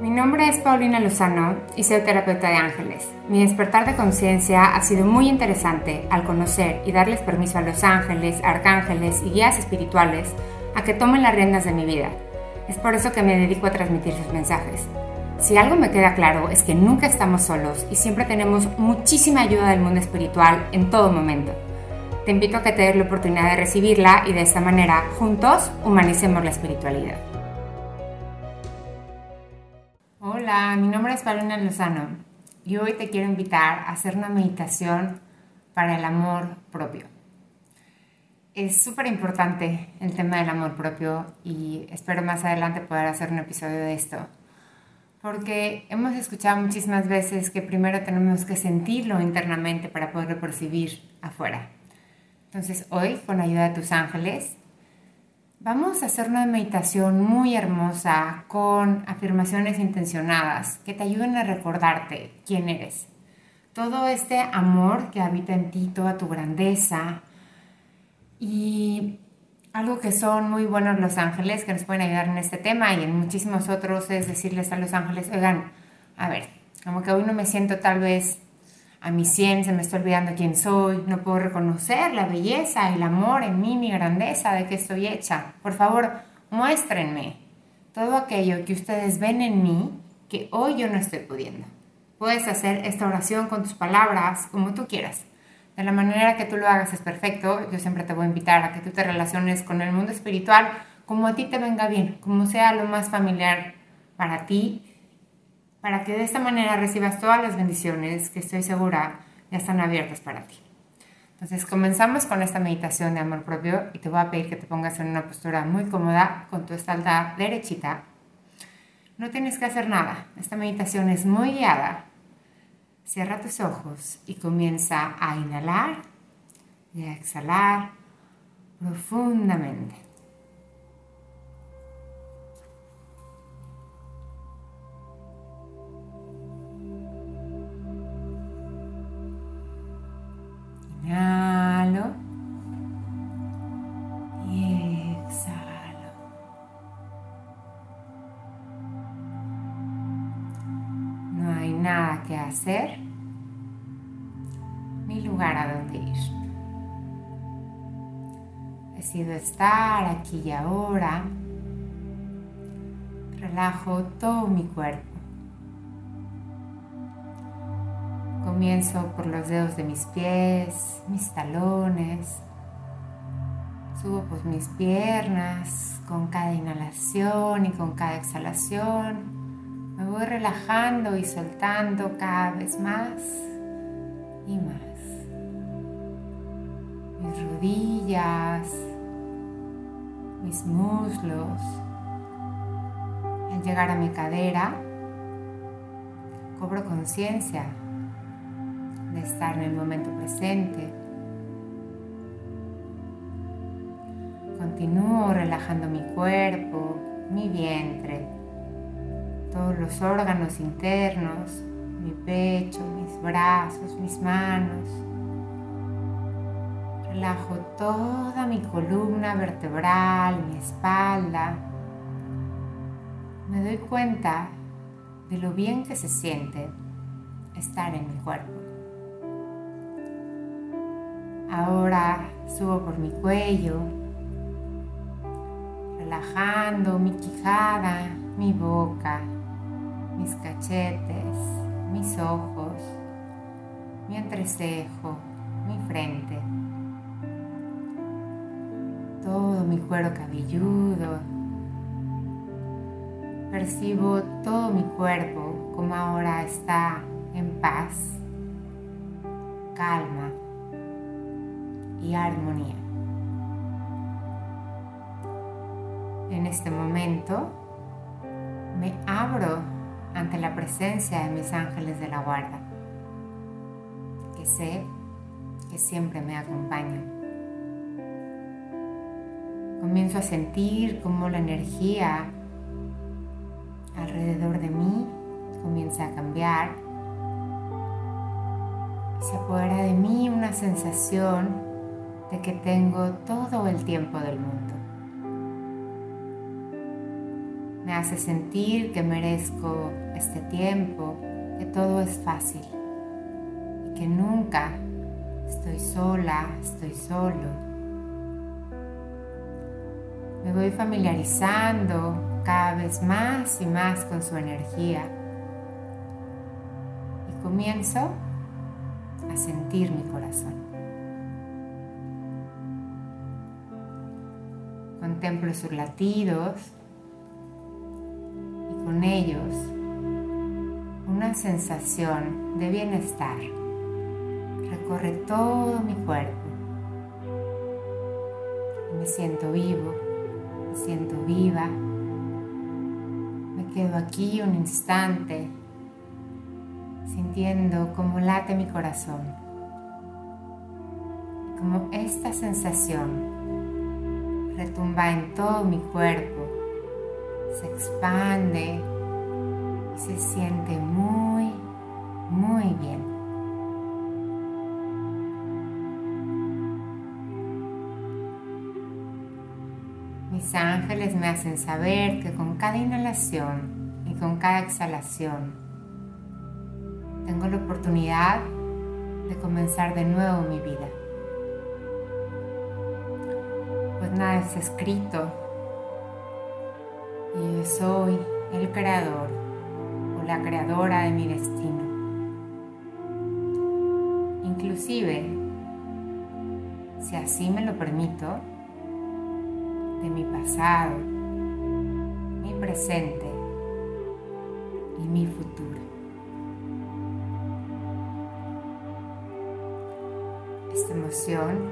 Mi nombre es Paulina Lozano y soy terapeuta de ángeles. Mi despertar de conciencia ha sido muy interesante al conocer y darles permiso a los ángeles, arcángeles y guías espirituales a que tomen las riendas de mi vida. Es por eso que me dedico a transmitir sus mensajes. Si algo me queda claro es que nunca estamos solos y siempre tenemos muchísima ayuda del mundo espiritual en todo momento. Te invito a que te des la oportunidad de recibirla y de esta manera, juntos, humanicemos la espiritualidad. Hola, mi nombre es Paulina Lozano y hoy te quiero invitar a hacer una meditación para el amor propio. Es súper importante el tema del amor propio y espero más adelante poder hacer un episodio de esto. Porque hemos escuchado muchísimas veces que primero tenemos que sentirlo internamente para poderlo percibir afuera. Entonces hoy, con la ayuda de tus ángeles, Vamos a hacer una meditación muy hermosa con afirmaciones intencionadas que te ayuden a recordarte quién eres. Todo este amor que habita en ti, toda tu grandeza y algo que son muy buenos los ángeles que nos pueden ayudar en este tema y en muchísimos otros es decirles a los ángeles, oigan, a ver, como que hoy no me siento tal vez a mi 100, se me está olvidando quién soy, no puedo reconocer la belleza, el amor en mí, mi grandeza, de qué estoy hecha. Por favor, muéstrenme todo aquello que ustedes ven en mí que hoy yo no estoy pudiendo. Puedes hacer esta oración con tus palabras, como tú quieras. De la manera que tú lo hagas es perfecto. Yo siempre te voy a invitar a que tú te relaciones con el mundo espiritual como a ti te venga bien, como sea lo más familiar para ti para que de esta manera recibas todas las bendiciones que estoy segura ya están abiertas para ti. Entonces comenzamos con esta meditación de amor propio y te voy a pedir que te pongas en una postura muy cómoda con tu espalda derechita. No tienes que hacer nada, esta meditación es muy guiada. Cierra tus ojos y comienza a inhalar y a exhalar profundamente. Estar aquí y ahora. Relajo todo mi cuerpo. Comienzo por los dedos de mis pies, mis talones. Subo por mis piernas con cada inhalación y con cada exhalación. Me voy relajando y soltando cada vez más y más. Mis rodillas, mis muslos. Al llegar a mi cadera, cobro conciencia de estar en el momento presente. Continúo relajando mi cuerpo, mi vientre, todos los órganos internos, mi pecho, mis brazos, mis manos. Relajo toda mi columna vertebral, mi espalda. Me doy cuenta de lo bien que se siente estar en mi cuerpo. Ahora subo por mi cuello, relajando mi quijada, mi boca, mis cachetes, mis ojos, mi entrecejo, mi frente, todo mi cuero cabelludo. Percibo todo mi cuerpo como ahora está en paz, calma y armonía. En este momento me abro ante la presencia de mis ángeles de la guarda, que sé que siempre me acompañan. Comienzo a sentir cómo la energía alrededor de mí comienza a cambiar. Se apodera de mí una sensación de que tengo todo el tiempo del mundo. Me hace sentir que merezco este tiempo, que todo es fácil y que nunca estoy sola, estoy solo. Me voy familiarizando cada vez más y más con su energía y comienzo a sentir mi corazón. Contemplo sus latidos y con ellos una sensación de bienestar recorre todo mi cuerpo. Me siento vivo, siento viva. Me quedo aquí un instante sintiendo cómo late mi corazón. Como esta sensación retumba en todo mi cuerpo, se expande y se siente muy Mis ángeles me hacen saber que con cada inhalación y con cada exhalación tengo la oportunidad de comenzar de nuevo mi vida. Pues nada es escrito y yo soy el creador o la creadora de mi destino. Inclusive, si así me lo permito, de mi pasado, mi presente y mi futuro. Esta emoción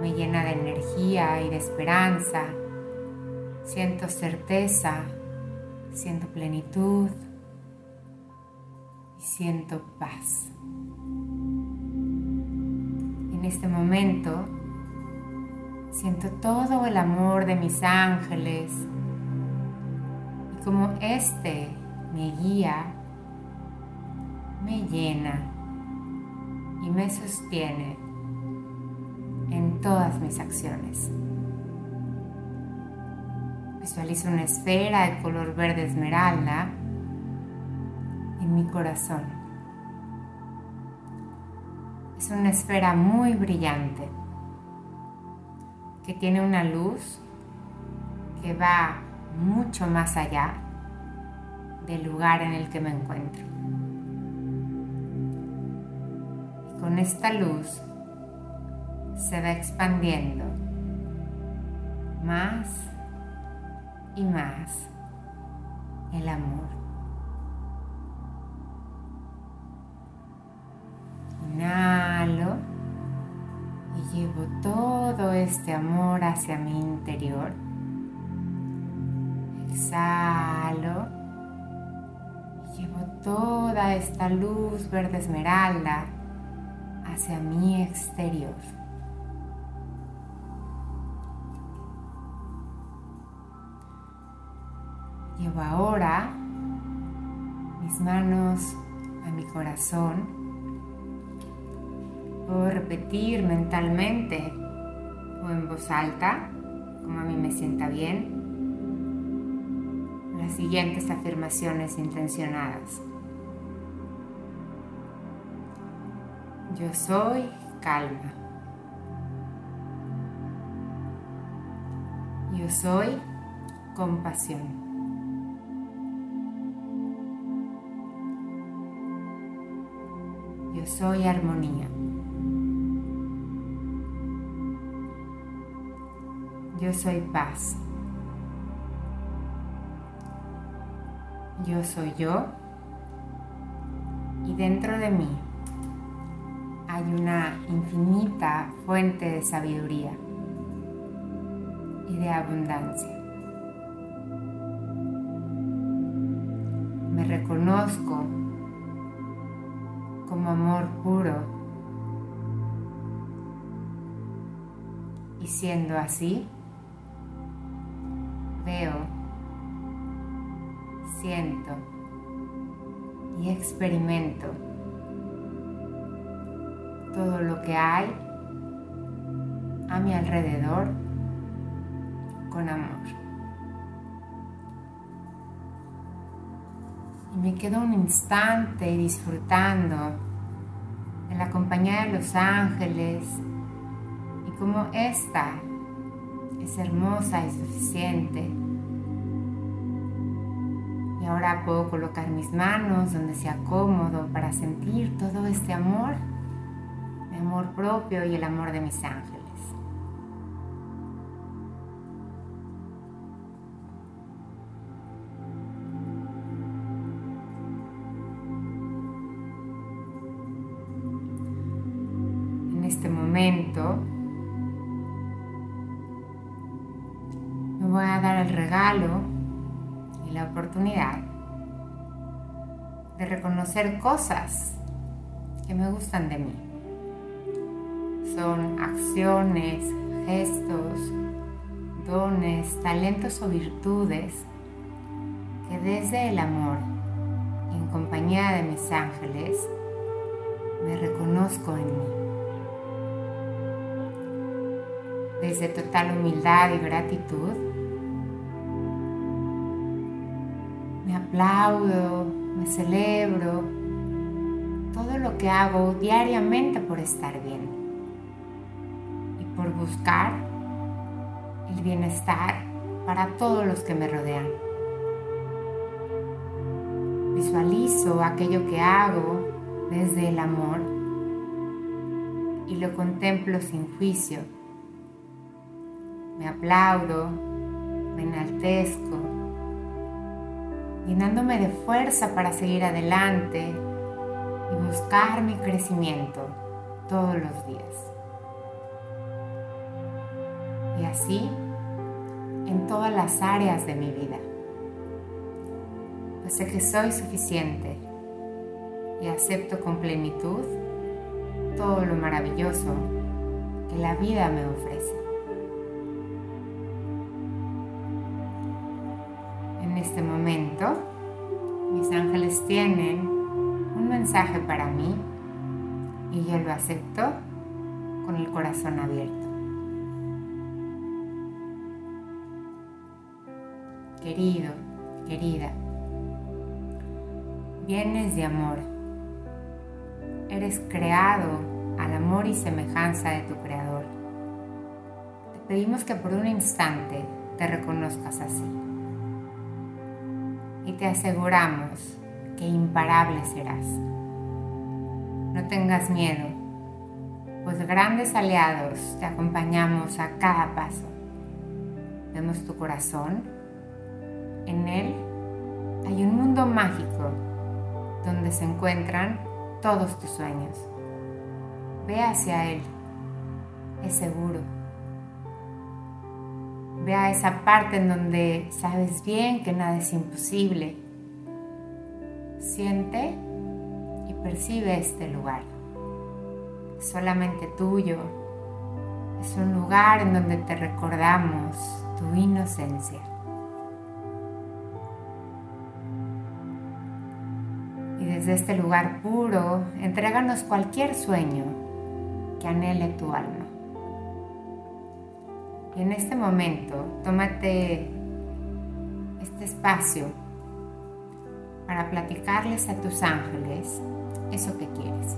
me llena de energía y de esperanza. Siento certeza, siento plenitud y siento paz. En este momento Siento todo el amor de mis ángeles y como este me guía, me llena y me sostiene en todas mis acciones. Visualizo una esfera de color verde esmeralda en mi corazón. Es una esfera muy brillante que tiene una luz que va mucho más allá del lugar en el que me encuentro. Y con esta luz se va expandiendo más y más el amor. Inhalo llevo todo este amor hacia mi interior. Exhalo y llevo toda esta luz verde esmeralda hacia mi exterior. Llevo ahora mis manos a mi corazón Puedo repetir mentalmente o en voz alta, como a mí me sienta bien, las siguientes afirmaciones intencionadas. Yo soy calma. Yo soy compasión. Yo soy armonía. Yo soy paz. Yo soy yo y dentro de mí hay una infinita fuente de sabiduría y de abundancia. Me reconozco como amor puro y siendo así, veo, siento y experimento todo lo que hay a mi alrededor con amor. Y me quedo un instante disfrutando de la compañía de los ángeles y como esta es hermosa y suficiente. Y ahora puedo colocar mis manos donde sea cómodo para sentir todo este amor, mi amor propio y el amor de mis ángeles. Regalo y la oportunidad de reconocer cosas que me gustan de mí. Son acciones, gestos, dones, talentos o virtudes que desde el amor en compañía de mis ángeles me reconozco en mí. Desde total humildad y gratitud, aplaudo, me celebro todo lo que hago diariamente por estar bien y por buscar el bienestar para todos los que me rodean. Visualizo aquello que hago desde el amor y lo contemplo sin juicio. Me aplaudo, me enaltezco, llenándome de fuerza para seguir adelante y buscar mi crecimiento todos los días. Y así en todas las áreas de mi vida. Pues sé que soy suficiente y acepto con plenitud todo lo maravilloso que la vida me ofrece. Este momento, mis ángeles tienen un mensaje para mí y yo lo acepto con el corazón abierto. Querido, querida, vienes de amor. Eres creado al amor y semejanza de tu Creador. Te pedimos que por un instante te reconozcas así. Y te aseguramos que imparable serás. No tengas miedo, pues grandes aliados te acompañamos a cada paso. Vemos tu corazón, en él hay un mundo mágico donde se encuentran todos tus sueños. Ve hacia él, es seguro. Ve a esa parte en donde sabes bien que nada es imposible Siente y percibe este lugar. solamente tuyo. Es un lugar en donde te recordamos tu inocencia. Y desde este lugar puro, entréganos cualquier sueño que anhele tu alma. Y en este momento, tómate este espacio para platicarles a tus ángeles eso que quieres.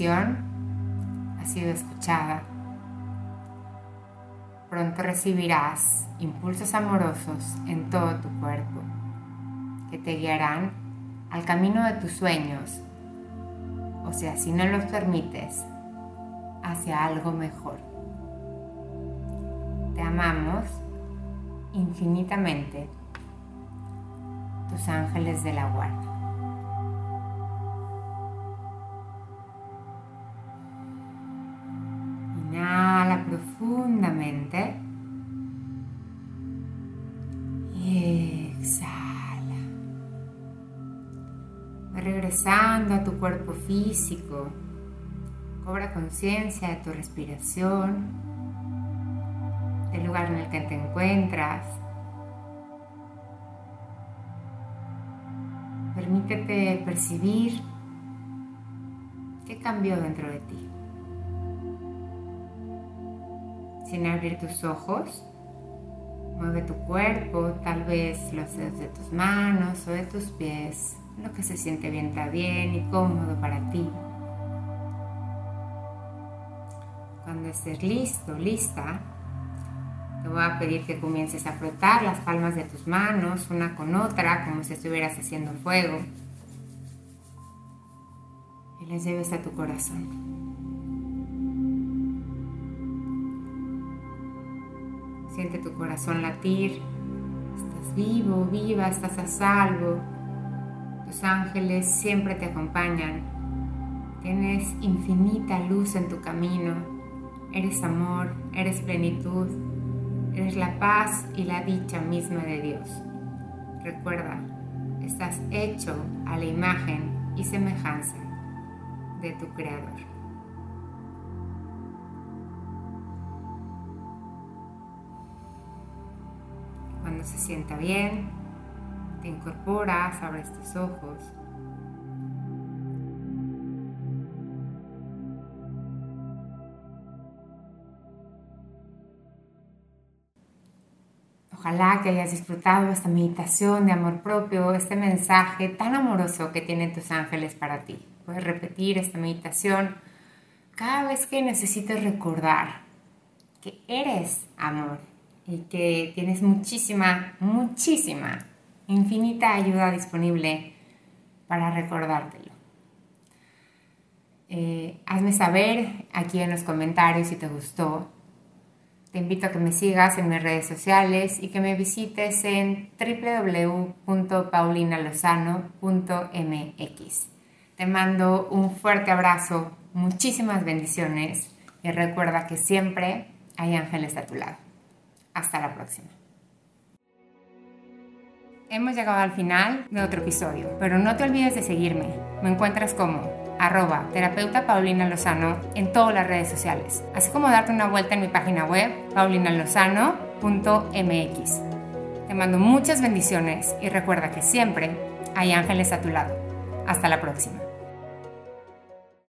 Ha sido escuchada pronto recibirás impulsos amorosos en todo tu cuerpo que te guiarán al camino de tus sueños, o sea, si no los permites, hacia algo mejor. Te amamos infinitamente, tus ángeles de la guarda. Profundamente. Y exhala. regresando a tu cuerpo físico. Cobra conciencia de tu respiración. del lugar en el que te encuentras. Permítete percibir qué cambió dentro de ti. Sin abrir tus ojos, mueve tu cuerpo, tal vez los dedos de tus manos o de tus pies, lo que se siente bien está bien y cómodo para ti. Cuando estés listo, lista, te voy a pedir que comiences a frotar las palmas de tus manos una con otra como si estuvieras haciendo fuego y las lleves a tu corazón. Siente tu corazón latir. Estás vivo, viva, estás a salvo. Tus ángeles siempre te acompañan. Tienes infinita luz en tu camino. Eres amor, eres plenitud, Eres la paz y la dicha misma de Dios. Recuerda, estás hecho a la imagen y semejanza de tu Creador. Se sienta bien, te incorporas, abres tus ojos Ojalá que hayas disfrutado esta meditación de amor propio, este mensaje tan amoroso que tienen tus ángeles para ti. Puedes repetir esta meditación cada vez que necesites recordar que eres amor y que tienes muchísima, muchísima, infinita ayuda disponible para recordártelo. Eh, hazme saber aquí en los comentarios si te gustó te invito a que me sigas en mis redes sociales y que me visites en www.paulinalozano.mx. Te mando un fuerte abrazo, muchísimas bendiciones y recuerda que siempre hay ángeles a tu lado. Hasta la próxima. Hemos llegado al final de otro episodio, pero no te olvides de seguirme. Me encuentras como arroba terapeuta Paulina Lozano en todas las redes sociales, así como darte una vuelta en mi página web paulinalozano.mx. Te mando muchas bendiciones y recuerda que siempre hay ángeles a tu lado. Hasta la próxima.